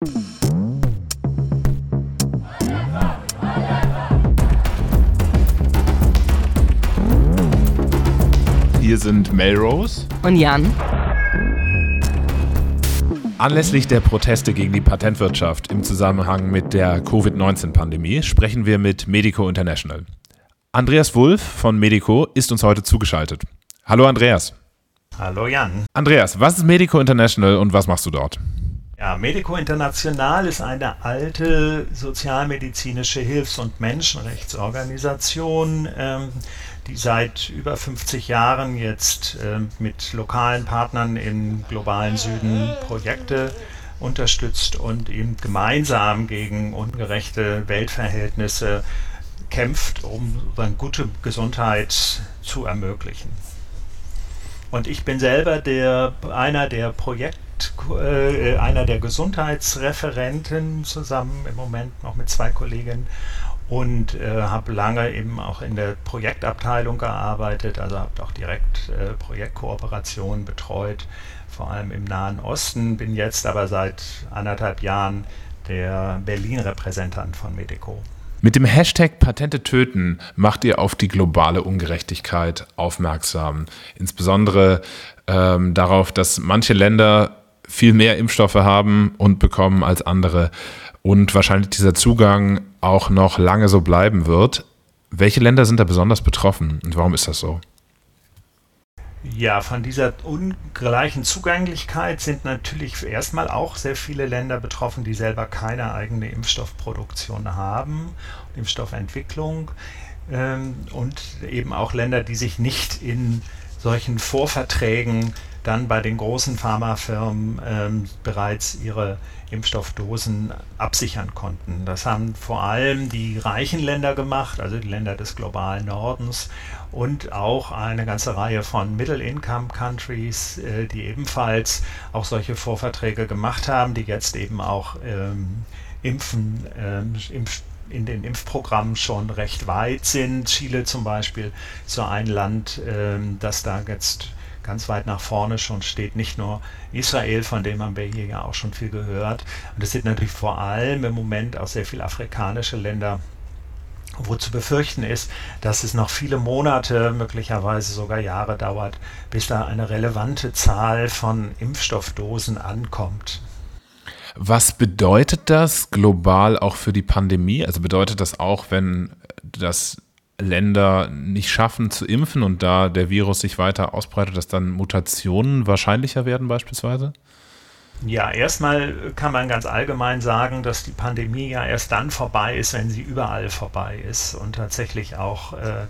Hier sind Melrose und Jan. Anlässlich der Proteste gegen die Patentwirtschaft im Zusammenhang mit der Covid-19-Pandemie sprechen wir mit Medico International. Andreas Wulff von Medico ist uns heute zugeschaltet. Hallo Andreas. Hallo Jan. Andreas, was ist Medico International und was machst du dort? Ja, Medico International ist eine alte sozialmedizinische Hilfs- und Menschenrechtsorganisation, ähm, die seit über 50 Jahren jetzt äh, mit lokalen Partnern im globalen Süden Projekte unterstützt und eben gemeinsam gegen ungerechte Weltverhältnisse kämpft, um eine gute Gesundheit zu ermöglichen. Und ich bin selber der, einer der Projekt äh, einer der Gesundheitsreferenten zusammen im Moment noch mit zwei Kollegen und äh, habe lange eben auch in der Projektabteilung gearbeitet, also habe auch direkt äh, Projektkooperationen betreut, vor allem im Nahen Osten, bin jetzt aber seit anderthalb Jahren der Berlin-Repräsentant von Medico. Mit dem Hashtag Patente töten macht ihr auf die globale Ungerechtigkeit aufmerksam. Insbesondere ähm, darauf, dass manche Länder viel mehr Impfstoffe haben und bekommen als andere und wahrscheinlich dieser Zugang auch noch lange so bleiben wird. Welche Länder sind da besonders betroffen und warum ist das so? Ja, von dieser ungleichen Zugänglichkeit sind natürlich erstmal auch sehr viele Länder betroffen, die selber keine eigene Impfstoffproduktion haben, Impfstoffentwicklung ähm, und eben auch Länder, die sich nicht in solchen Vorverträgen dann bei den großen Pharmafirmen ähm, bereits ihre Impfstoffdosen absichern konnten. Das haben vor allem die reichen Länder gemacht, also die Länder des globalen Nordens und auch eine ganze Reihe von Middle-Income-Countries, äh, die ebenfalls auch solche Vorverträge gemacht haben, die jetzt eben auch ähm, impfen, ähm, impf in den Impfprogrammen schon recht weit sind. Chile zum Beispiel so ein Land, ähm, das da jetzt ganz weit nach vorne schon steht. Nicht nur Israel, von dem haben wir hier ja auch schon viel gehört. Und es sind natürlich vor allem im Moment auch sehr viele afrikanische Länder, wo zu befürchten ist, dass es noch viele Monate, möglicherweise sogar Jahre dauert, bis da eine relevante Zahl von Impfstoffdosen ankommt. Was bedeutet das global auch für die Pandemie? Also bedeutet das auch, wenn das Länder nicht schaffen zu impfen und da der Virus sich weiter ausbreitet, dass dann Mutationen wahrscheinlicher werden beispielsweise? Ja, erstmal kann man ganz allgemein sagen, dass die Pandemie ja erst dann vorbei ist, wenn sie überall vorbei ist und tatsächlich auch äh,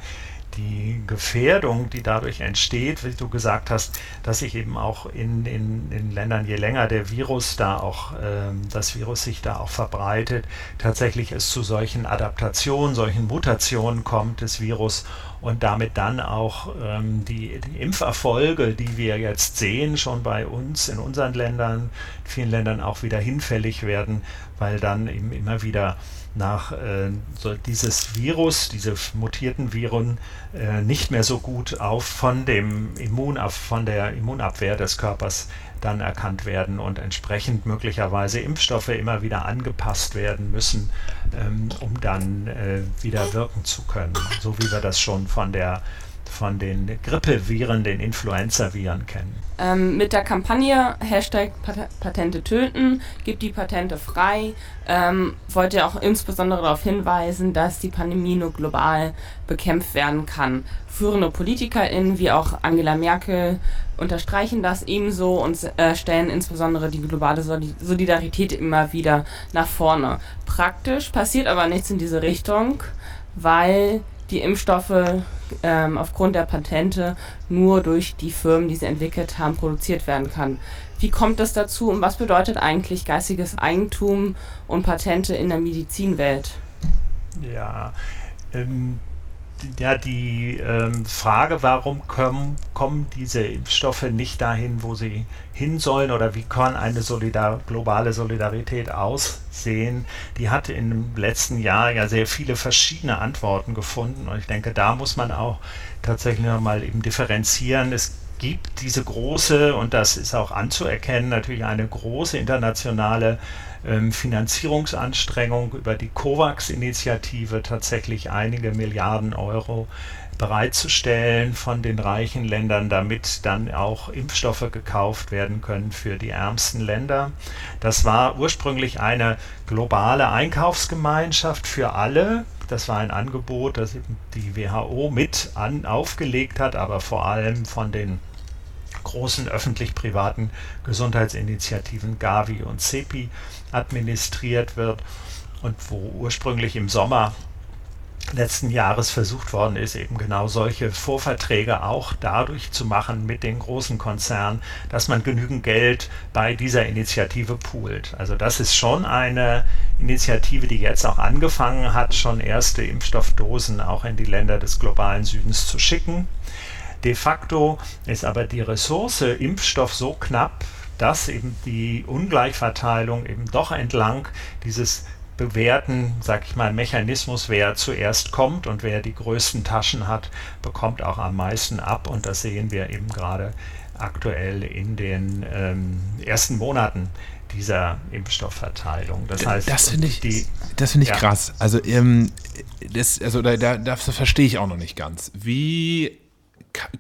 die Gefährdung, die dadurch entsteht, wie du gesagt hast, dass sich eben auch in, in, in Ländern, je länger der Virus da auch, ähm, das Virus sich da auch verbreitet, tatsächlich es zu solchen Adaptationen, solchen Mutationen kommt des Virus und damit dann auch ähm, die, die Impferfolge, die wir jetzt sehen, schon bei uns in unseren Ländern, vielen Ländern auch wieder hinfällig werden, weil dann eben immer wieder nach äh, so dieses Virus, diese mutierten Viren äh, nicht mehr so gut auf von dem Immun von der Immunabwehr des Körpers dann erkannt werden und entsprechend möglicherweise Impfstoffe immer wieder angepasst werden müssen, ähm, um dann äh, wieder wirken zu können, so wie wir das schon von der von den Grippeviren, den Influenza-Viren kennen. Ähm, mit der Kampagne Hashtag Patente töten, gibt die Patente frei, ähm, wollte er auch insbesondere darauf hinweisen, dass die Pandemie nur global bekämpft werden kann. Führende PolitikerInnen wie auch Angela Merkel unterstreichen das ebenso und äh, stellen insbesondere die globale Solidarität immer wieder nach vorne. Praktisch passiert aber nichts in diese Richtung, weil die Impfstoffe ähm, aufgrund der Patente nur durch die Firmen, die sie entwickelt haben, produziert werden kann. Wie kommt das dazu und was bedeutet eigentlich geistiges Eigentum und Patente in der Medizinwelt? Ja, ähm, ja, die ähm, Frage, warum kommen, kommen diese Impfstoffe nicht dahin, wo sie hin sollen oder wie kann eine Solidar globale Solidarität aussehen, die hat im letzten Jahr ja sehr viele verschiedene Antworten gefunden und ich denke, da muss man auch tatsächlich nochmal eben differenzieren. Es gibt diese große, und das ist auch anzuerkennen, natürlich eine große internationale ähm, Finanzierungsanstrengung über die COVAX-Initiative tatsächlich einige Milliarden Euro bereitzustellen von den reichen Ländern, damit dann auch Impfstoffe gekauft werden können für die ärmsten Länder. Das war ursprünglich eine globale Einkaufsgemeinschaft für alle. Das war ein Angebot, das die WHO mit an, aufgelegt hat, aber vor allem von den großen öffentlich-privaten Gesundheitsinitiativen Gavi und CEPI administriert wird und wo ursprünglich im Sommer letzten Jahres versucht worden ist, eben genau solche Vorverträge auch dadurch zu machen mit den großen Konzernen, dass man genügend Geld bei dieser Initiative poolt. Also das ist schon eine Initiative, die jetzt auch angefangen hat, schon erste Impfstoffdosen auch in die Länder des globalen Südens zu schicken. De facto ist aber die Ressource Impfstoff so knapp, dass eben die Ungleichverteilung eben doch entlang dieses bewährten, sag ich mal, Mechanismus, wer zuerst kommt und wer die größten Taschen hat, bekommt auch am meisten ab. Und das sehen wir eben gerade aktuell in den ähm, ersten Monaten dieser Impfstoffverteilung. Das heißt, das finde ich, die, das finde ich ja. krass. Also, ähm, das, also da, da, das verstehe ich auch noch nicht ganz. Wie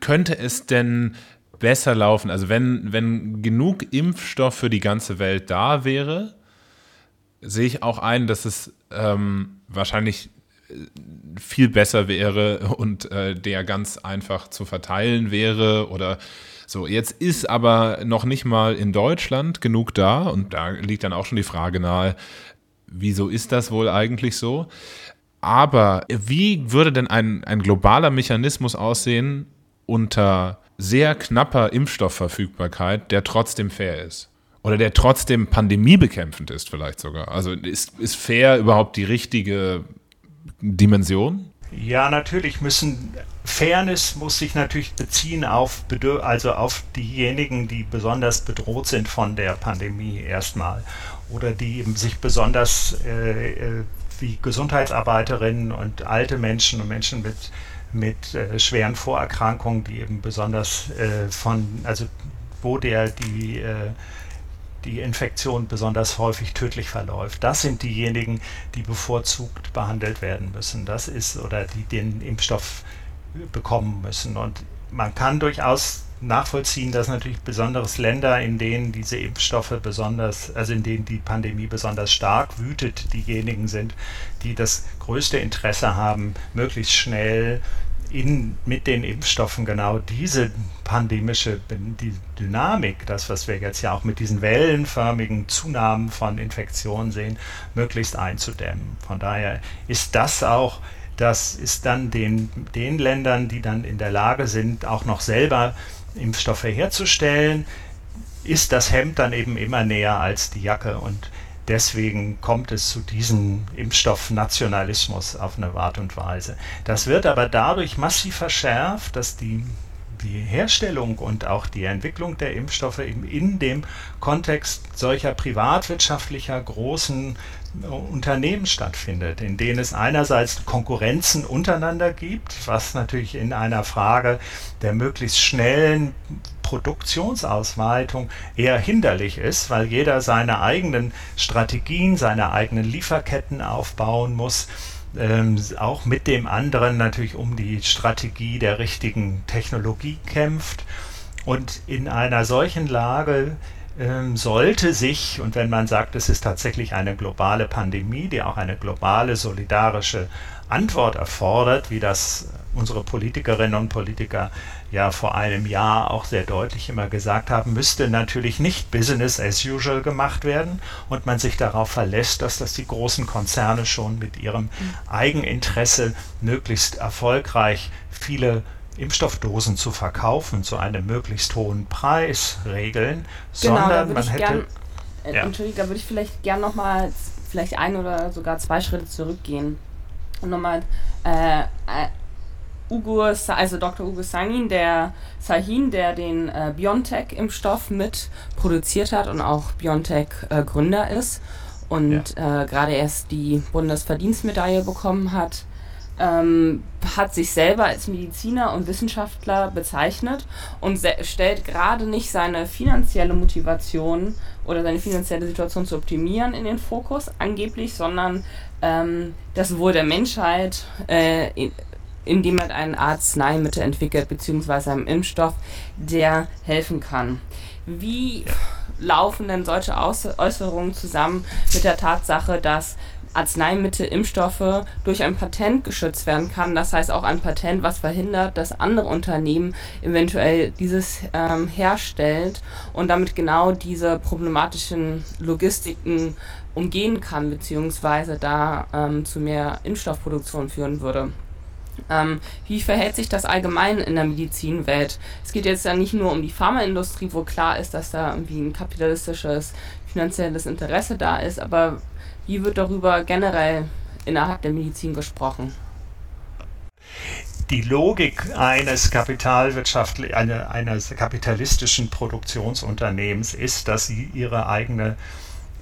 könnte es denn besser laufen? Also wenn, wenn genug Impfstoff für die ganze Welt da wäre, sehe ich auch ein, dass es ähm, wahrscheinlich äh, viel besser wäre und äh, der ganz einfach zu verteilen wäre oder so. Jetzt ist aber noch nicht mal in Deutschland genug da und da liegt dann auch schon die Frage nahe, wieso ist das wohl eigentlich so? Aber wie würde denn ein, ein globaler Mechanismus aussehen unter sehr knapper Impfstoffverfügbarkeit, der trotzdem fair ist? Oder der trotzdem pandemiebekämpfend ist, vielleicht sogar. Also ist, ist fair überhaupt die richtige Dimension? Ja, natürlich müssen Fairness muss sich natürlich beziehen auf also auf diejenigen, die besonders bedroht sind von der Pandemie erstmal oder die eben sich besonders äh, äh wie Gesundheitsarbeiterinnen und alte Menschen und Menschen mit mit äh, schweren Vorerkrankungen, die eben besonders äh, von also wo der die äh, die Infektion besonders häufig tödlich verläuft. Das sind diejenigen, die bevorzugt behandelt werden müssen. Das ist oder die den Impfstoff bekommen müssen. Und man kann durchaus nachvollziehen, dass natürlich besonders Länder, in denen diese Impfstoffe besonders, also in denen die Pandemie besonders stark wütet, diejenigen sind, die das größte Interesse haben, möglichst schnell in, mit den Impfstoffen genau diese pandemische die Dynamik, das, was wir jetzt ja auch mit diesen wellenförmigen Zunahmen von Infektionen sehen, möglichst einzudämmen. Von daher ist das auch, das ist dann den, den Ländern, die dann in der Lage sind, auch noch selber Impfstoffe herzustellen, ist das Hemd dann eben immer näher als die Jacke und Deswegen kommt es zu diesem Impfstoffnationalismus auf eine Art und Weise. Das wird aber dadurch massiv verschärft, dass die, die Herstellung und auch die Entwicklung der Impfstoffe eben in dem Kontext solcher privatwirtschaftlicher großen Unternehmen stattfindet, in denen es einerseits Konkurrenzen untereinander gibt, was natürlich in einer Frage der möglichst schnellen Produktionsausweitung eher hinderlich ist, weil jeder seine eigenen Strategien, seine eigenen Lieferketten aufbauen muss. Ähm, auch mit dem anderen natürlich um die Strategie der richtigen Technologie kämpft. Und in einer solchen Lage sollte sich, und wenn man sagt, es ist tatsächlich eine globale Pandemie, die auch eine globale solidarische Antwort erfordert, wie das unsere Politikerinnen und Politiker ja vor einem Jahr auch sehr deutlich immer gesagt haben, müsste natürlich nicht Business as usual gemacht werden. Und man sich darauf verlässt, dass das die großen Konzerne schon mit ihrem Eigeninteresse möglichst erfolgreich viele Impfstoffdosen zu verkaufen zu einem möglichst hohen Preis regeln, genau, sondern man hätte. Gern, äh, ja. Entschuldigung, da würde ich vielleicht gern nochmal vielleicht ein oder sogar zwei Schritte zurückgehen und nochmal äh, äh Ugo, also Dr. Ugo Sahin, der Sahin, der den äh, BioNTech-Impfstoff mit produziert hat und auch BioNTech-Gründer äh, ist und ja. äh, gerade erst die Bundesverdienstmedaille bekommen hat, ähm, hat sich selber als Mediziner und Wissenschaftler bezeichnet und stellt gerade nicht seine finanzielle Motivation oder seine finanzielle Situation zu optimieren in den Fokus angeblich, sondern ähm, das Wohl der Menschheit, äh, in, indem er ein Arzneimittel entwickelt, beziehungsweise einen Impfstoff, der helfen kann. Wie laufen denn solche Äußerungen zusammen mit der Tatsache, dass Arzneimittel, Impfstoffe durch ein Patent geschützt werden kann. Das heißt auch ein Patent, was verhindert, dass andere Unternehmen eventuell dieses ähm, herstellt und damit genau diese problematischen Logistiken umgehen kann, beziehungsweise da ähm, zu mehr Impfstoffproduktion führen würde. Ähm, wie verhält sich das allgemein in der Medizinwelt? Es geht jetzt ja nicht nur um die Pharmaindustrie, wo klar ist, dass da irgendwie ein kapitalistisches, finanzielles Interesse da ist, aber wie wird darüber generell innerhalb der Medizin gesprochen? Die Logik eines kapitalwirtschaftlich, eine, eines kapitalistischen Produktionsunternehmens ist, dass sie ihre eigene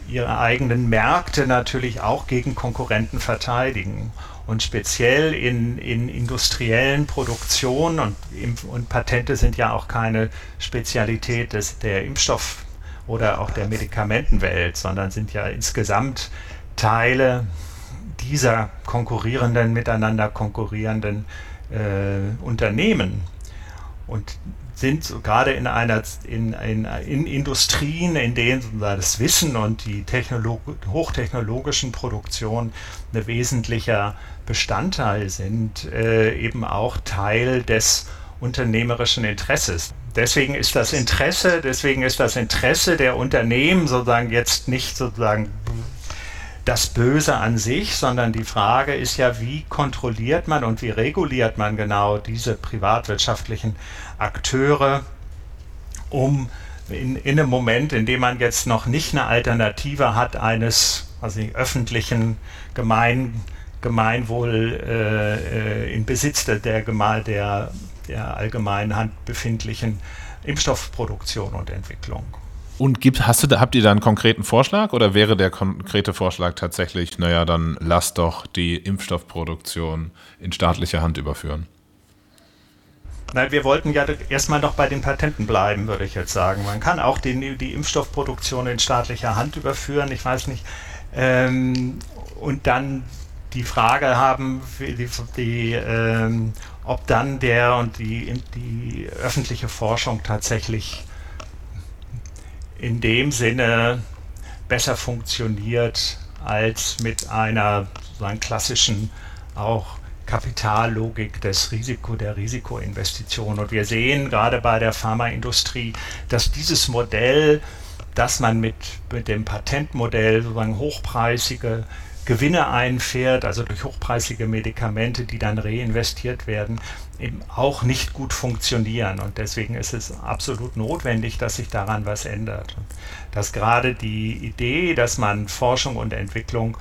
ihre eigenen Märkte natürlich auch gegen Konkurrenten verteidigen. Und speziell in, in industriellen Produktionen und, und Patente sind ja auch keine Spezialität des, der Impfstoff- oder auch der Medikamentenwelt, sondern sind ja insgesamt Teile dieser konkurrierenden, miteinander konkurrierenden äh, Unternehmen und sind gerade in einer in, in, in Industrien, in denen das Wissen und die Technolog hochtechnologischen Produktionen ein wesentlicher Bestandteil sind, äh, eben auch Teil des unternehmerischen Interesses. Deswegen ist das Interesse, deswegen ist das Interesse der Unternehmen sozusagen jetzt nicht sozusagen das Böse an sich, sondern die Frage ist ja, wie kontrolliert man und wie reguliert man genau diese privatwirtschaftlichen Akteure, um in, in einem Moment, in dem man jetzt noch nicht eine Alternative hat eines also öffentlichen Gemein, Gemeinwohl äh, äh in Besitz der, der, der, der allgemeinen Hand befindlichen Impfstoffproduktion und Entwicklung. Und gibt, hast du, habt ihr da einen konkreten Vorschlag oder wäre der konkrete Vorschlag tatsächlich, naja, dann lass doch die Impfstoffproduktion in staatliche Hand überführen? Nein, wir wollten ja erstmal noch bei den Patenten bleiben, würde ich jetzt sagen. Man kann auch die, die Impfstoffproduktion in staatlicher Hand überführen, ich weiß nicht. Ähm, und dann die Frage haben, die, die, ähm, ob dann der und die, die öffentliche Forschung tatsächlich in dem Sinne besser funktioniert als mit einer sozusagen klassischen auch Kapitallogik des Risiko der Risikoinvestition. Und wir sehen gerade bei der Pharmaindustrie, dass dieses Modell, dass man mit, mit dem Patentmodell sozusagen hochpreisige Gewinne einfährt, also durch hochpreisige Medikamente, die dann reinvestiert werden, eben auch nicht gut funktionieren. Und deswegen ist es absolut notwendig, dass sich daran was ändert. Dass gerade die Idee, dass man Forschung und Entwicklung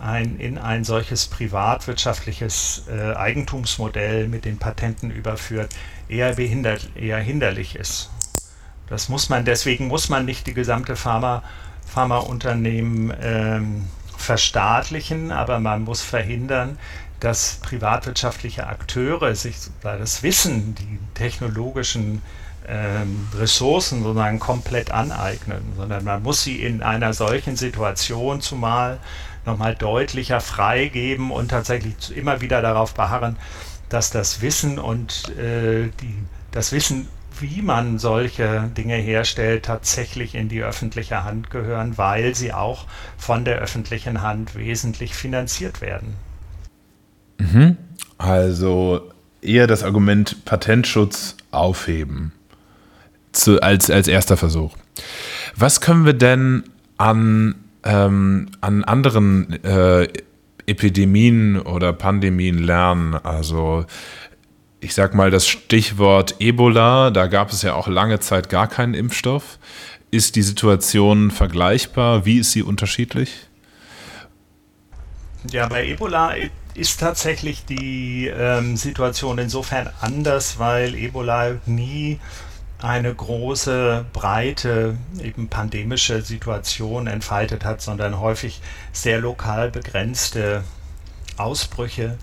ein, in ein solches privatwirtschaftliches äh, Eigentumsmodell mit den Patenten überführt, eher, behindert, eher hinderlich ist. Das muss man, deswegen muss man nicht die gesamte Pharma, Pharmaunternehmen ähm, verstaatlichen, aber man muss verhindern, dass privatwirtschaftliche Akteure sich das Wissen, die technologischen ähm, Ressourcen sozusagen komplett aneignen, sondern man muss sie in einer solchen Situation zumal nochmal deutlicher freigeben und tatsächlich immer wieder darauf beharren, dass das Wissen und äh, die, das Wissen wie man solche Dinge herstellt, tatsächlich in die öffentliche Hand gehören, weil sie auch von der öffentlichen Hand wesentlich finanziert werden. Mhm. Also eher das Argument Patentschutz aufheben zu, als, als erster Versuch. Was können wir denn an, ähm, an anderen äh, Epidemien oder Pandemien lernen? Also ich sag mal, das Stichwort Ebola, da gab es ja auch lange Zeit gar keinen Impfstoff. Ist die Situation vergleichbar? Wie ist sie unterschiedlich? Ja, bei Ebola ist tatsächlich die ähm, Situation insofern anders, weil Ebola nie eine große, breite, eben pandemische Situation entfaltet hat, sondern häufig sehr lokal begrenzte Ausbrüche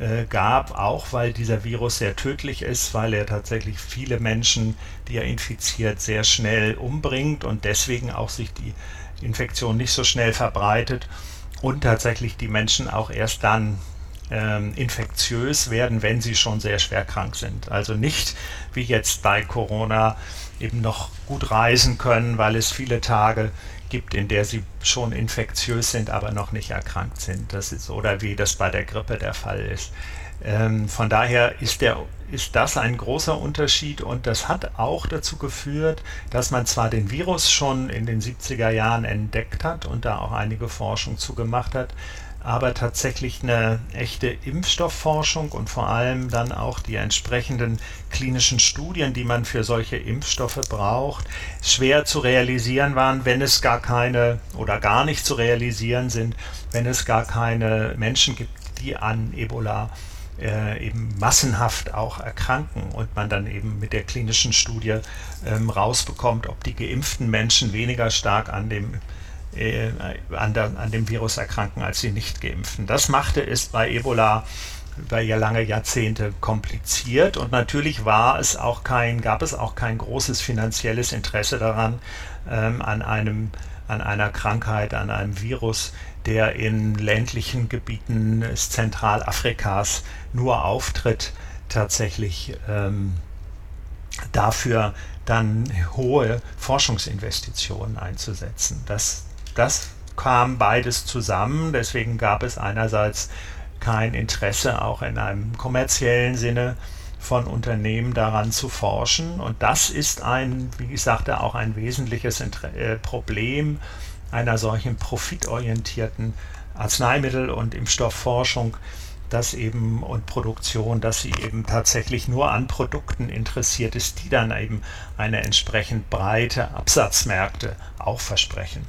äh, gab, auch weil dieser Virus sehr tödlich ist, weil er tatsächlich viele Menschen, die er infiziert, sehr schnell umbringt und deswegen auch sich die Infektion nicht so schnell verbreitet und tatsächlich die Menschen auch erst dann ähm, infektiös werden, wenn sie schon sehr schwer krank sind. Also nicht wie jetzt bei Corona eben noch gut reisen können, weil es viele Tage gibt, in der sie schon infektiös sind, aber noch nicht erkrankt sind. Das ist oder wie das bei der Grippe der Fall ist. Ähm, von daher ist, der, ist das ein großer Unterschied und das hat auch dazu geführt, dass man zwar den Virus schon in den 70er Jahren entdeckt hat und da auch einige Forschung zugemacht hat, aber tatsächlich eine echte Impfstoffforschung und vor allem dann auch die entsprechenden klinischen Studien, die man für solche Impfstoffe braucht, schwer zu realisieren waren, wenn es gar keine oder gar nicht zu realisieren sind, wenn es gar keine Menschen gibt, die an Ebola äh, eben massenhaft auch erkranken und man dann eben mit der klinischen Studie ähm, rausbekommt, ob die geimpften Menschen weniger stark an dem äh, an, der, an dem Virus erkranken als die nicht geimpften. Das machte es bei Ebola über ja lange Jahrzehnte kompliziert und natürlich war es auch kein, gab es auch kein großes finanzielles Interesse daran, ähm, an einem an einer Krankheit, an einem Virus, der in ländlichen Gebieten Zentralafrikas nur auftritt, tatsächlich ähm, dafür dann hohe Forschungsinvestitionen einzusetzen. Das das kam beides zusammen. Deswegen gab es einerseits kein Interesse, auch in einem kommerziellen Sinne von Unternehmen daran zu forschen. Und das ist ein, wie ich sagte, auch ein wesentliches äh, Problem einer solchen profitorientierten Arzneimittel- und Impfstoffforschung, dass eben und Produktion, dass sie eben tatsächlich nur an Produkten interessiert ist, die dann eben eine entsprechend breite Absatzmärkte auch versprechen.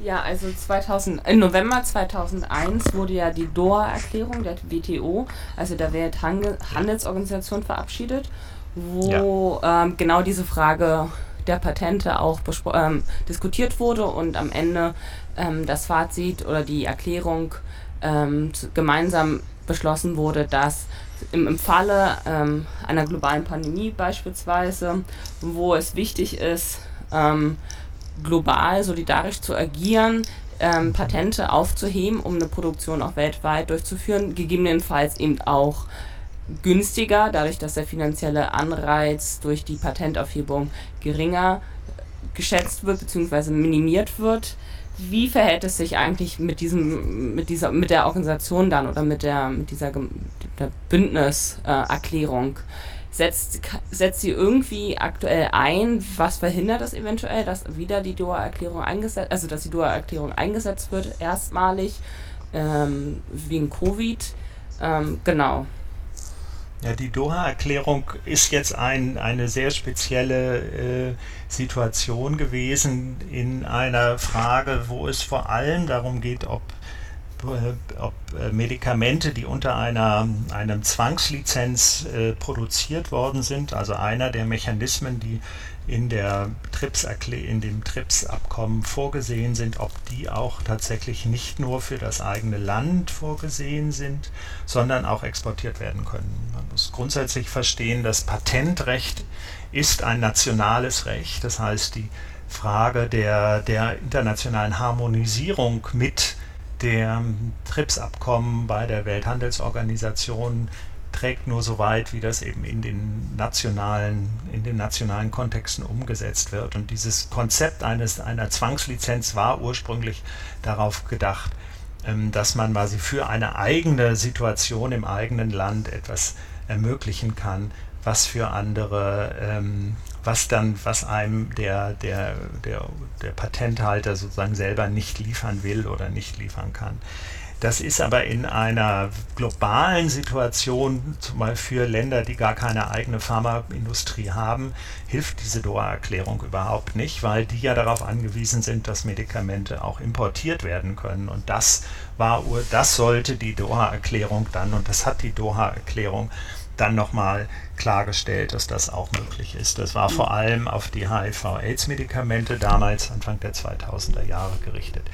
Ja, also 2000, im November 2001 wurde ja die Doha-Erklärung der WTO, also der Welthandelsorganisation, verabschiedet, wo ja. ähm, genau diese Frage der Patente auch ähm, diskutiert wurde und am Ende ähm, das Fazit oder die Erklärung ähm, gemeinsam beschlossen wurde, dass im, im Falle ähm, einer globalen Pandemie beispielsweise, wo es wichtig ist, ähm, global solidarisch zu agieren, ähm, Patente aufzuheben, um eine Produktion auch weltweit durchzuführen, gegebenenfalls eben auch günstiger, dadurch, dass der finanzielle Anreiz durch die Patentaufhebung geringer geschätzt wird bzw. minimiert wird. Wie verhält es sich eigentlich mit diesem, mit dieser, mit der Organisation dann oder mit der, mit dieser der Bündniserklärung? Äh, setzt, setzt sie irgendwie aktuell ein, was verhindert das eventuell, dass wieder die Doha-Erklärung eingesetzt, also dass die Doha-Erklärung eingesetzt wird, erstmalig ähm, wegen Covid. Ähm, genau. Ja, die Doha-Erklärung ist jetzt ein, eine sehr spezielle äh, Situation gewesen in einer Frage, wo es vor allem darum geht, ob ob Medikamente, die unter einer einem Zwangslizenz äh, produziert worden sind, also einer der Mechanismen, die in, der TRIPS in dem TRIPS-Abkommen vorgesehen sind, ob die auch tatsächlich nicht nur für das eigene Land vorgesehen sind, sondern auch exportiert werden können. Man muss grundsätzlich verstehen, das Patentrecht ist ein nationales Recht, das heißt die Frage der, der internationalen Harmonisierung mit der TRIPS-Abkommen bei der Welthandelsorganisation trägt nur so weit, wie das eben in den nationalen, in den nationalen Kontexten umgesetzt wird. Und dieses Konzept eines, einer Zwangslizenz war ursprünglich darauf gedacht, ähm, dass man quasi für eine eigene Situation im eigenen Land etwas ermöglichen kann, was für andere ähm, was dann, was einem der, der, der, der Patenthalter sozusagen selber nicht liefern will oder nicht liefern kann. Das ist aber in einer globalen Situation, zum Beispiel für Länder, die gar keine eigene Pharmaindustrie haben, hilft diese Doha-Erklärung überhaupt nicht, weil die ja darauf angewiesen sind, dass Medikamente auch importiert werden können. Und das war, das sollte die Doha-Erklärung dann, und das hat die Doha-Erklärung dann nochmal klargestellt, dass das auch möglich ist. Das war vor allem auf die HIV-Aids-Medikamente damals Anfang der 2000er Jahre gerichtet.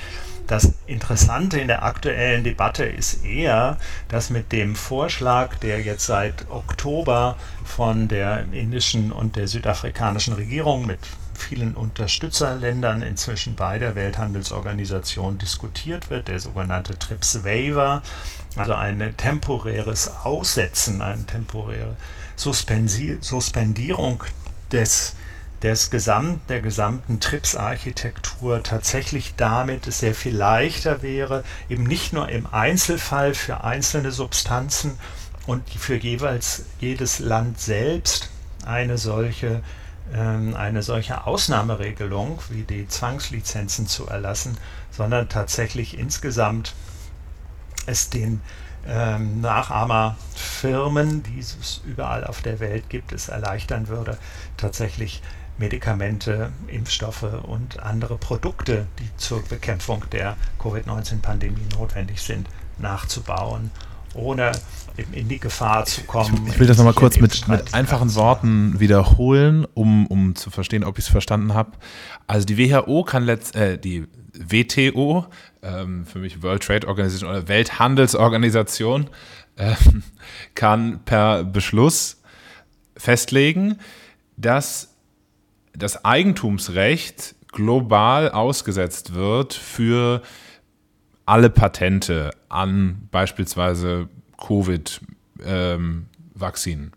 Das Interessante in der aktuellen Debatte ist eher, dass mit dem Vorschlag, der jetzt seit Oktober von der indischen und der südafrikanischen Regierung mit vielen Unterstützerländern inzwischen bei der Welthandelsorganisation diskutiert wird, der sogenannte TRIPS Waiver, also ein temporäres Aussetzen, eine temporäre Suspendierung des des Gesamt, der gesamten TRIPS-Architektur tatsächlich damit es sehr viel leichter wäre, eben nicht nur im Einzelfall für einzelne Substanzen und für jeweils jedes Land selbst eine solche, ähm, eine solche Ausnahmeregelung wie die Zwangslizenzen zu erlassen, sondern tatsächlich insgesamt es den ähm, Nachahmerfirmen, die es überall auf der Welt gibt, es erleichtern würde, tatsächlich Medikamente, Impfstoffe und andere Produkte, die zur Bekämpfung der Covid-19-Pandemie notwendig sind, nachzubauen, ohne in die Gefahr zu kommen. Ich, ich will das nochmal kurz mit, mit einfachen Worten wiederholen, um, um zu verstehen, ob ich es verstanden habe. Also die WHO kann letzt, äh, die WTO, ähm, für mich World Trade Organization oder Welthandelsorganisation, äh, kann per Beschluss festlegen, dass das Eigentumsrecht global ausgesetzt wird für alle Patente an beispielsweise Covid-Vakzinen. Ähm,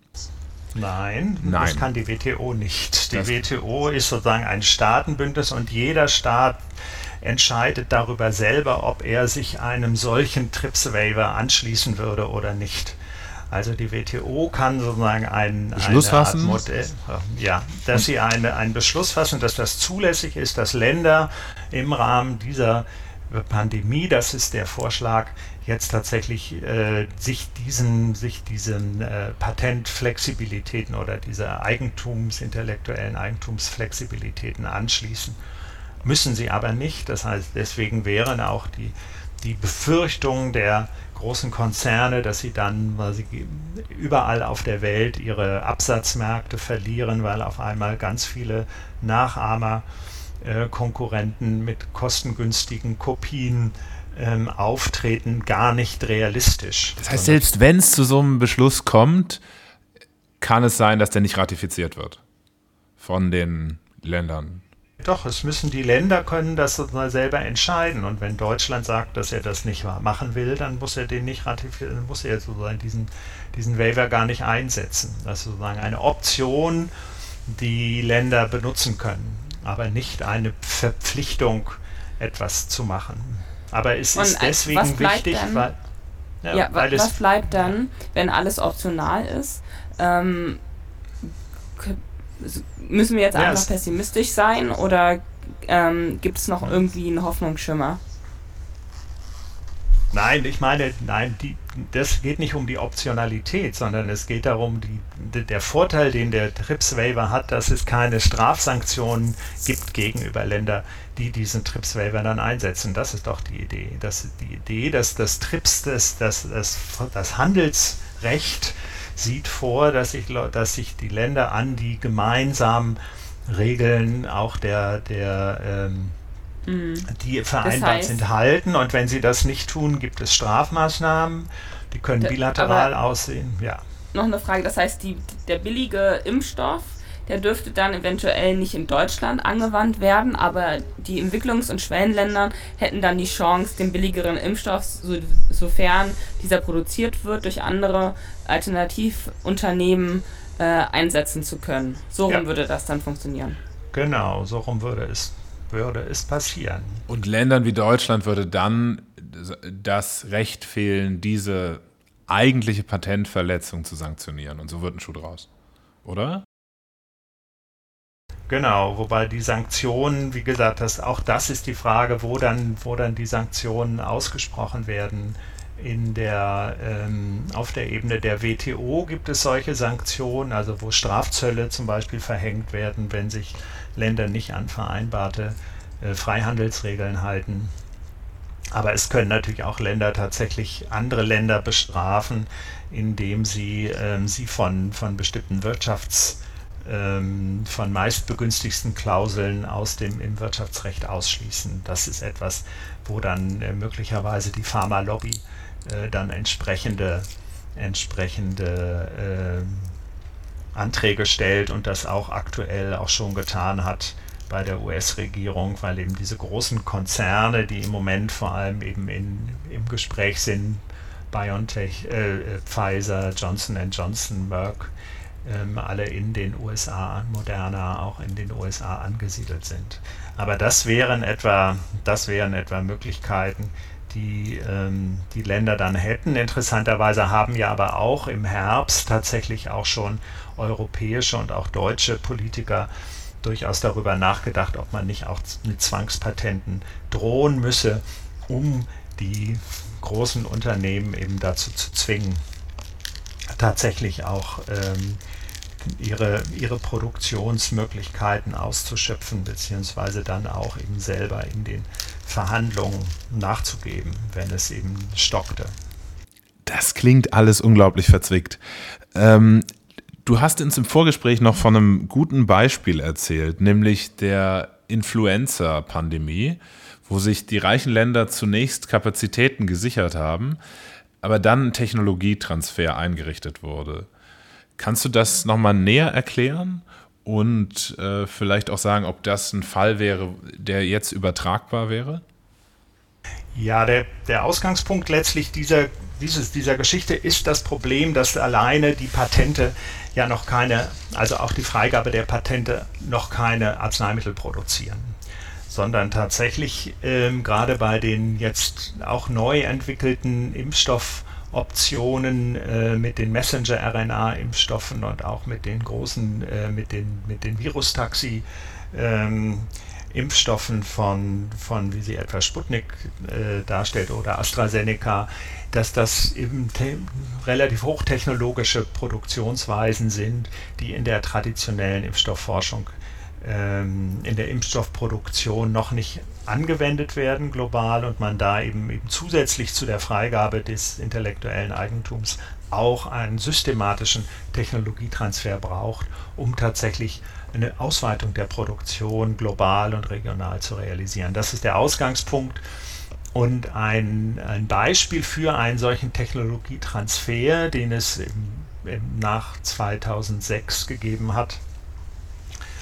Nein, Nein, das kann die WTO nicht. Die das WTO ist sozusagen ein Staatenbündnis und jeder Staat entscheidet darüber selber, ob er sich einem solchen TRIPS-Waiver anschließen würde oder nicht. Also die WTO kann sozusagen ein, Beschluss eine fassen. Modell, ja, dass Und sie eine, einen Beschluss fassen, dass das zulässig ist, dass Länder im Rahmen dieser Pandemie, das ist der Vorschlag, jetzt tatsächlich äh, sich diesen, sich diesen äh, Patentflexibilitäten oder dieser Eigentums, intellektuellen Eigentumsflexibilitäten anschließen. Müssen sie aber nicht. Das heißt, deswegen wären auch die, die Befürchtungen der großen Konzerne, dass sie dann weil sie überall auf der Welt ihre Absatzmärkte verlieren, weil auf einmal ganz viele Nachahmer, äh, Konkurrenten mit kostengünstigen Kopien ähm, auftreten, gar nicht realistisch. Das heißt, selbst wenn es zu so einem Beschluss kommt, kann es sein, dass der nicht ratifiziert wird von den Ländern. Doch, es müssen die Länder können das selber entscheiden. Und wenn Deutschland sagt, dass er das nicht machen will, dann muss er den nicht ratifizieren, muss er sozusagen diesen, diesen Waiver gar nicht einsetzen. Das ist sozusagen eine Option, die Länder benutzen können, aber nicht eine Verpflichtung, etwas zu machen. Aber es ist deswegen wichtig, dann, weil, ja, ja, weil was bleibt dann, wenn alles optional ist? Ähm, müssen wir jetzt einfach pessimistisch sein oder ähm, gibt es noch irgendwie einen Hoffnungsschimmer? Nein, ich meine, nein, die, das geht nicht um die Optionalität, sondern es geht darum, die, der Vorteil, den der TRIPS-Waiver hat, dass es keine Strafsanktionen gibt gegenüber Ländern, die diesen TRIPS-Waiver dann einsetzen. Das ist doch die Idee. Das ist die Idee, dass das TRIPS, das, das, das, das Handelsrecht sieht vor, dass sich, dass sich die Länder an die gemeinsamen Regeln auch der, der ähm, mhm. die vereinbart das heißt, sind, halten. Und wenn sie das nicht tun, gibt es Strafmaßnahmen. Die können bilateral aussehen. Ja. Noch eine Frage, das heißt, die, der billige Impfstoff der dürfte dann eventuell nicht in Deutschland angewandt werden, aber die Entwicklungs- und Schwellenländer hätten dann die Chance, den billigeren Impfstoff, so, sofern dieser produziert wird, durch andere Alternativunternehmen äh, einsetzen zu können. So rum ja. würde das dann funktionieren. Genau, so rum würde es, würde es passieren. Und Ländern wie Deutschland würde dann das Recht fehlen, diese eigentliche Patentverletzung zu sanktionieren. Und so wird ein Schuh draus. Oder? Genau, wobei die Sanktionen, wie gesagt, das, auch das ist die Frage, wo dann, wo dann die Sanktionen ausgesprochen werden. In der, ähm, auf der Ebene der WTO gibt es solche Sanktionen, also wo Strafzölle zum Beispiel verhängt werden, wenn sich Länder nicht an vereinbarte äh, Freihandelsregeln halten. Aber es können natürlich auch Länder tatsächlich andere Länder bestrafen, indem sie ähm, sie von, von bestimmten Wirtschafts- von meistbegünstigsten Klauseln aus dem im Wirtschaftsrecht ausschließen. Das ist etwas, wo dann äh, möglicherweise die Pharmalobby äh, dann entsprechende, entsprechende äh, Anträge stellt und das auch aktuell auch schon getan hat bei der US-Regierung, weil eben diese großen Konzerne, die im Moment vor allem eben in, im Gespräch sind, BioNTech, äh, Pfizer, Johnson Johnson, Merck, ähm, alle in den USA, Moderna auch in den USA angesiedelt sind. Aber das wären etwa, das wären etwa Möglichkeiten, die ähm, die Länder dann hätten. Interessanterweise haben ja aber auch im Herbst tatsächlich auch schon europäische und auch deutsche Politiker durchaus darüber nachgedacht, ob man nicht auch mit Zwangspatenten drohen müsse, um die großen Unternehmen eben dazu zu zwingen, tatsächlich auch ähm, ihre, ihre Produktionsmöglichkeiten auszuschöpfen, beziehungsweise dann auch eben selber in den Verhandlungen nachzugeben, wenn es eben stockte. Das klingt alles unglaublich verzwickt. Ähm, du hast uns im Vorgespräch noch von einem guten Beispiel erzählt, nämlich der Influenza-Pandemie, wo sich die reichen Länder zunächst Kapazitäten gesichert haben, aber dann ein Technologietransfer eingerichtet wurde. Kannst du das nochmal näher erklären und äh, vielleicht auch sagen, ob das ein Fall wäre, der jetzt übertragbar wäre? Ja, der, der Ausgangspunkt letztlich dieser, dieses, dieser Geschichte ist das Problem, dass alleine die Patente ja noch keine, also auch die Freigabe der Patente noch keine Arzneimittel produzieren, sondern tatsächlich ähm, gerade bei den jetzt auch neu entwickelten Impfstoff Optionen äh, mit den Messenger-RNA-Impfstoffen und auch mit den großen, äh, mit den, mit den Virustaxi. Ähm, Impfstoffen von, von, wie sie etwa Sputnik äh, darstellt oder AstraZeneca, dass das eben relativ hochtechnologische Produktionsweisen sind, die in der traditionellen Impfstoffforschung ähm, in der Impfstoffproduktion noch nicht angewendet werden global und man da eben, eben zusätzlich zu der Freigabe des intellektuellen Eigentums auch einen systematischen Technologietransfer braucht, um tatsächlich eine Ausweitung der Produktion global und regional zu realisieren. Das ist der Ausgangspunkt. Und ein, ein Beispiel für einen solchen Technologietransfer, den es im, im nach 2006 gegeben hat,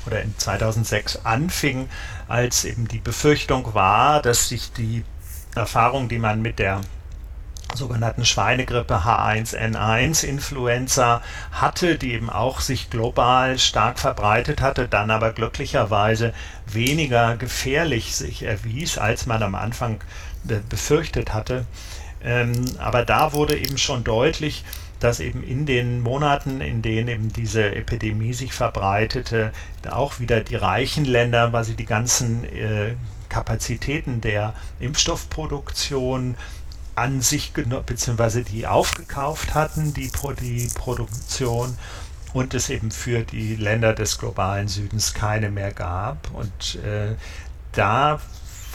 oder in 2006 anfing, als eben die Befürchtung war, dass sich die Erfahrung, die man mit der sogenannten Schweinegrippe H1N1 Influenza hatte, die eben auch sich global stark verbreitet hatte, dann aber glücklicherweise weniger gefährlich sich erwies, als man am Anfang befürchtet hatte. Ähm, aber da wurde eben schon deutlich, dass eben in den Monaten, in denen eben diese Epidemie sich verbreitete, auch wieder die reichen Länder, weil sie die ganzen äh, Kapazitäten der Impfstoffproduktion an sich beziehungsweise die aufgekauft hatten, die, die Produktion und es eben für die Länder des globalen Südens keine mehr gab. Und äh, da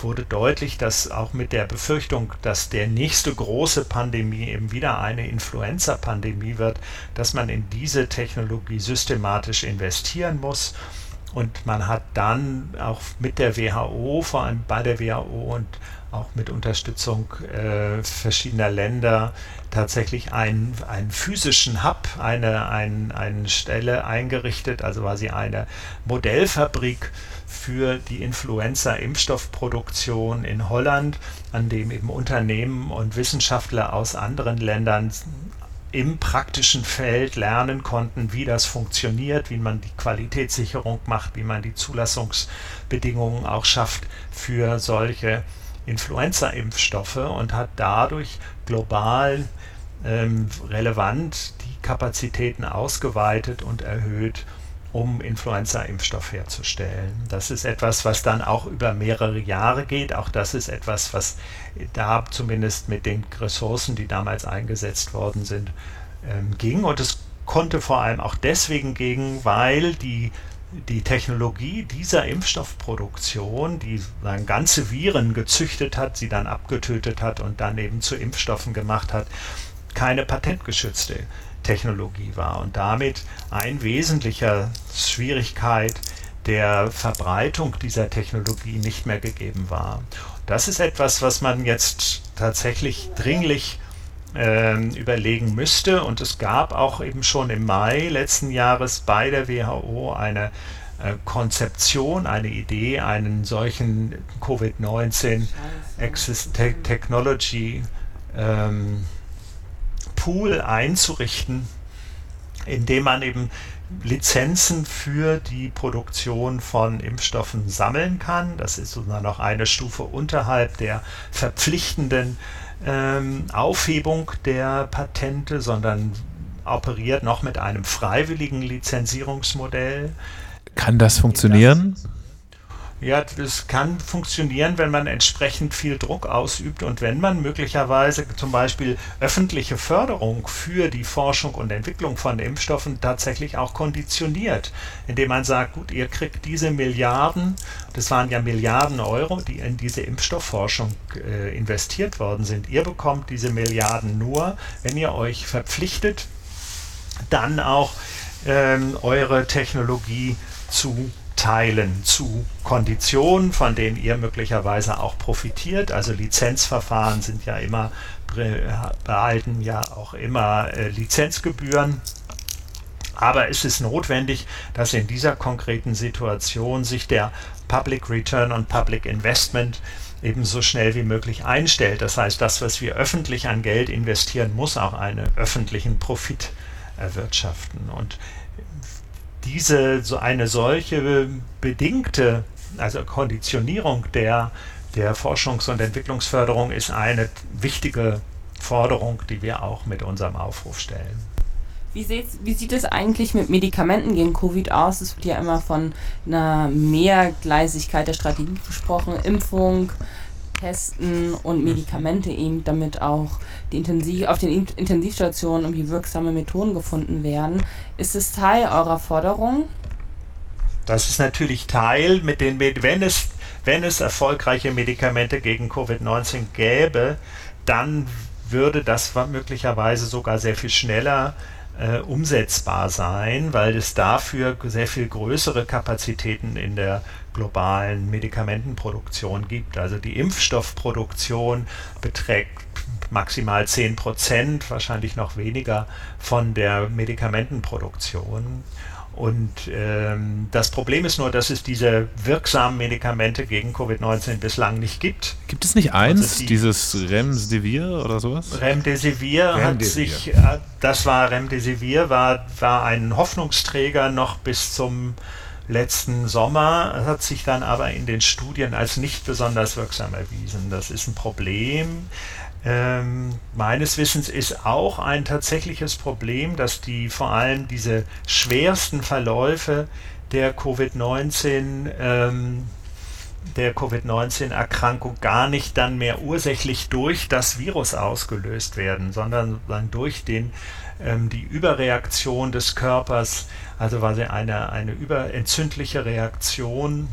wurde deutlich, dass auch mit der Befürchtung, dass der nächste große Pandemie eben wieder eine Influenza-Pandemie wird, dass man in diese Technologie systematisch investieren muss. Und man hat dann auch mit der WHO, vor allem bei der WHO und auch mit Unterstützung äh, verschiedener Länder tatsächlich einen, einen physischen Hub, eine, ein, eine Stelle eingerichtet, also quasi eine Modellfabrik für die Influenza-Impfstoffproduktion in Holland, an dem eben Unternehmen und Wissenschaftler aus anderen Ländern im praktischen Feld lernen konnten, wie das funktioniert, wie man die Qualitätssicherung macht, wie man die Zulassungsbedingungen auch schafft für solche Influenza-Impfstoffe und hat dadurch global ähm, relevant die Kapazitäten ausgeweitet und erhöht um Influenza-Impfstoff herzustellen. Das ist etwas, was dann auch über mehrere Jahre geht. Auch das ist etwas, was da zumindest mit den Ressourcen, die damals eingesetzt worden sind, ähm, ging. Und es konnte vor allem auch deswegen gehen, weil die die Technologie dieser Impfstoffproduktion, die dann ganze Viren gezüchtet hat, sie dann abgetötet hat und dann eben zu Impfstoffen gemacht hat, keine patentgeschützte Technologie war und damit ein wesentlicher Schwierigkeit der Verbreitung dieser Technologie nicht mehr gegeben war. Das ist etwas, was man jetzt tatsächlich dringlich äh, überlegen müsste. Und es gab auch eben schon im Mai letzten Jahres bei der WHO eine äh, Konzeption, eine Idee, einen solchen Covid-19 Te Technology ähm, Pool einzurichten, in dem man eben Lizenzen für die Produktion von Impfstoffen sammeln kann. Das ist sozusagen noch eine Stufe unterhalb der verpflichtenden ähm, Aufhebung der Patente, sondern operiert noch mit einem freiwilligen Lizenzierungsmodell. Kann das funktionieren? Das ja, das kann funktionieren, wenn man entsprechend viel Druck ausübt und wenn man möglicherweise zum Beispiel öffentliche Förderung für die Forschung und Entwicklung von Impfstoffen tatsächlich auch konditioniert, indem man sagt, gut, ihr kriegt diese Milliarden, das waren ja Milliarden Euro, die in diese Impfstoffforschung äh, investiert worden sind. Ihr bekommt diese Milliarden nur, wenn ihr euch verpflichtet, dann auch ähm, eure Technologie zu teilen zu Konditionen, von denen ihr möglicherweise auch profitiert. Also Lizenzverfahren sind ja immer, behalten ja auch immer äh, Lizenzgebühren. Aber es ist notwendig, dass in dieser konkreten Situation sich der Public Return on Public Investment eben so schnell wie möglich einstellt. Das heißt, das, was wir öffentlich an Geld investieren, muss auch einen öffentlichen Profit erwirtschaften. Und diese so eine solche bedingte, also Konditionierung der, der Forschungs- und Entwicklungsförderung ist eine wichtige Forderung, die wir auch mit unserem Aufruf stellen. Wie, wie, sieht es eigentlich mit Medikamenten gegen Covid aus? Es wird ja immer von einer Mehrgleisigkeit der Strategie gesprochen. Impfung, Testen und Medikamente eben, damit auch die Intensiv auf den Intensivstationen irgendwie wirksame Methoden gefunden werden. Ist es Teil eurer Forderung? Das ist natürlich Teil, mit den, wenn es, wenn es erfolgreiche Medikamente gegen Covid-19 gäbe, dann würde das möglicherweise sogar sehr viel schneller äh, umsetzbar sein, weil es dafür sehr viel größere Kapazitäten in der globalen Medikamentenproduktion gibt. Also die Impfstoffproduktion beträgt maximal 10 Prozent, wahrscheinlich noch weniger von der Medikamentenproduktion. Und ähm, das Problem ist nur, dass es diese wirksamen Medikamente gegen Covid-19 bislang nicht gibt. Gibt es nicht eins, also die, dieses Remdesivir oder sowas? Remdesivir, Remdesivir. hat sich, äh, das war Remdesivir, war, war ein Hoffnungsträger noch bis zum letzten Sommer, hat sich dann aber in den Studien als nicht besonders wirksam erwiesen. Das ist ein Problem ähm, meines Wissens ist auch ein tatsächliches Problem, dass die vor allem diese schwersten Verläufe der Covid-19 ähm, der Covid-19-Erkrankung gar nicht dann mehr ursächlich durch das Virus ausgelöst werden, sondern dann durch den, ähm, die Überreaktion des Körpers, also quasi eine, eine überentzündliche Reaktion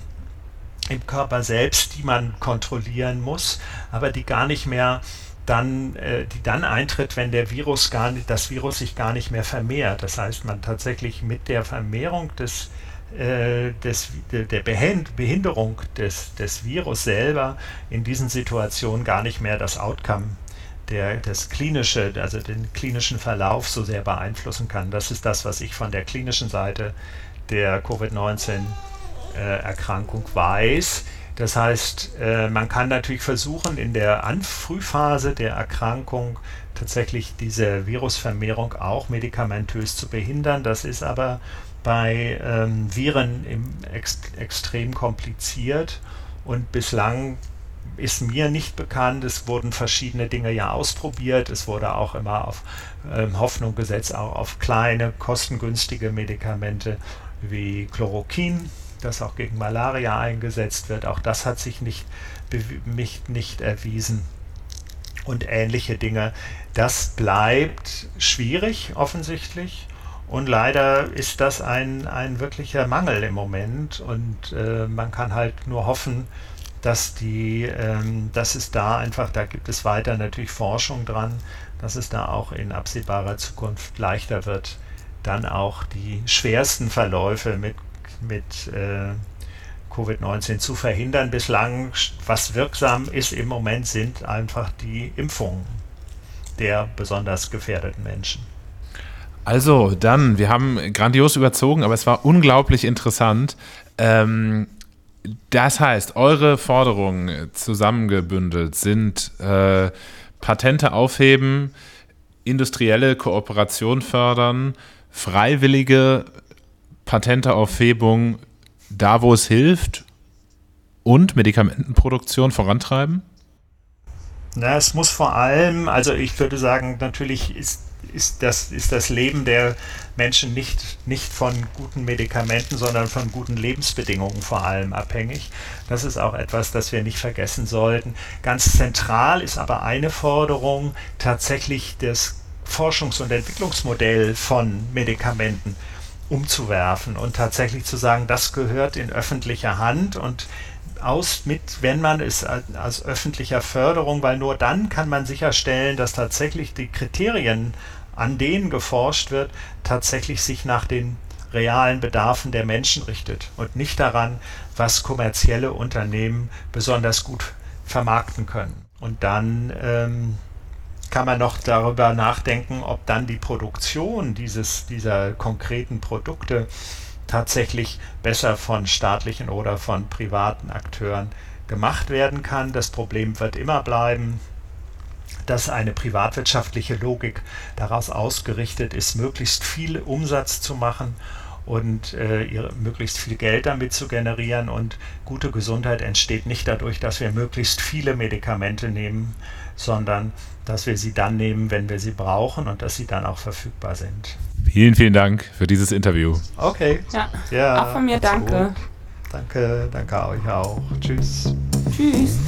im Körper selbst, die man kontrollieren muss, aber die gar nicht mehr dann, äh, die dann eintritt, wenn der Virus gar nicht, das Virus sich gar nicht mehr vermehrt. Das heißt, man tatsächlich mit der Vermehrung des, äh, des, der Behinderung des, des Virus selber in diesen Situationen gar nicht mehr das Outcome der, das klinische, also den klinischen Verlauf so sehr beeinflussen kann. Das ist das, was ich von der klinischen Seite der Covid-19-Erkrankung äh, weiß. Das heißt, äh, man kann natürlich versuchen, in der Frühphase der Erkrankung tatsächlich diese Virusvermehrung auch medikamentös zu behindern. Das ist aber bei ähm, Viren ex extrem kompliziert und bislang ist mir nicht bekannt. Es wurden verschiedene Dinge ja ausprobiert. Es wurde auch immer auf ähm, Hoffnung gesetzt, auch auf kleine, kostengünstige Medikamente wie Chloroquin das auch gegen Malaria eingesetzt wird. Auch das hat sich nicht, nicht, nicht erwiesen. Und ähnliche Dinge. Das bleibt schwierig offensichtlich. Und leider ist das ein, ein wirklicher Mangel im Moment. Und äh, man kann halt nur hoffen, dass die, ähm, dass es da einfach, da gibt es weiter natürlich Forschung dran, dass es da auch in absehbarer Zukunft leichter wird, dann auch die schwersten Verläufe mit, mit äh, Covid-19 zu verhindern. Bislang, was wirksam ist im Moment, sind einfach die Impfungen der besonders gefährdeten Menschen. Also, dann, wir haben grandios überzogen, aber es war unglaublich interessant. Ähm, das heißt, eure Forderungen zusammengebündelt sind äh, Patente aufheben, industrielle Kooperation fördern, freiwillige Patenteaufhebung da, wo es hilft und Medikamentenproduktion vorantreiben? Na, es muss vor allem, also ich würde sagen, natürlich ist, ist, das, ist das Leben der Menschen nicht, nicht von guten Medikamenten, sondern von guten Lebensbedingungen vor allem abhängig. Das ist auch etwas, das wir nicht vergessen sollten. Ganz zentral ist aber eine Forderung, tatsächlich das Forschungs- und Entwicklungsmodell von Medikamenten umzuwerfen und tatsächlich zu sagen, das gehört in öffentlicher Hand und aus mit, wenn man es als öffentlicher Förderung, weil nur dann kann man sicherstellen, dass tatsächlich die Kriterien, an denen geforscht wird, tatsächlich sich nach den realen Bedarfen der Menschen richtet und nicht daran, was kommerzielle Unternehmen besonders gut vermarkten können. Und dann ähm, kann man noch darüber nachdenken, ob dann die Produktion dieses, dieser konkreten Produkte tatsächlich besser von staatlichen oder von privaten Akteuren gemacht werden kann. Das Problem wird immer bleiben, dass eine privatwirtschaftliche Logik daraus ausgerichtet ist, möglichst viel Umsatz zu machen und äh, ihre, möglichst viel Geld damit zu generieren. Und gute Gesundheit entsteht nicht dadurch, dass wir möglichst viele Medikamente nehmen, sondern dass wir sie dann nehmen, wenn wir sie brauchen und dass sie dann auch verfügbar sind. Vielen, vielen Dank für dieses Interview. Okay. Ja, ja auch von mir danke. Gut. Danke, danke euch auch. Tschüss. Tschüss.